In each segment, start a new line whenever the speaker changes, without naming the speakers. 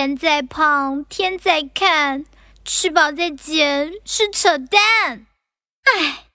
人在胖，天在看，吃饱再减是扯淡。唉。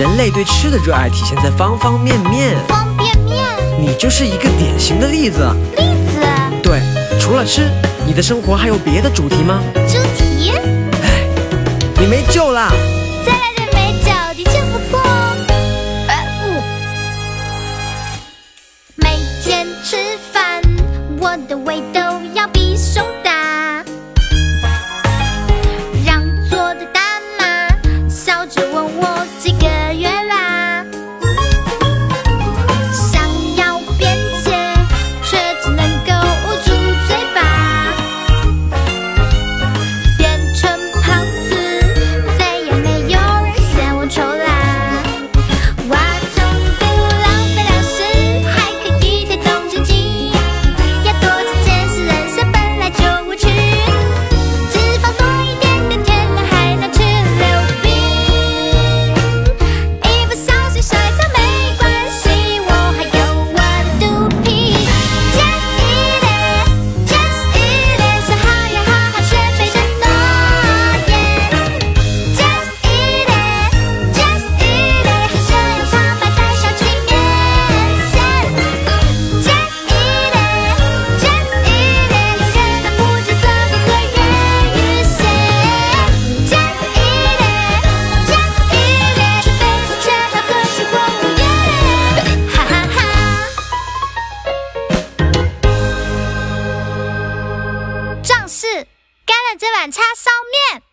人类对吃的热爱体现在方方面面，
方便面，
你就是一个典型的例子。
例子，
对，除了吃，你的生活还有别的主题吗？
主题？
唉，你没救了！
再来点美酒，的确不错哦。每天吃饭，我的胃都要比熊大，这碗叉烧面。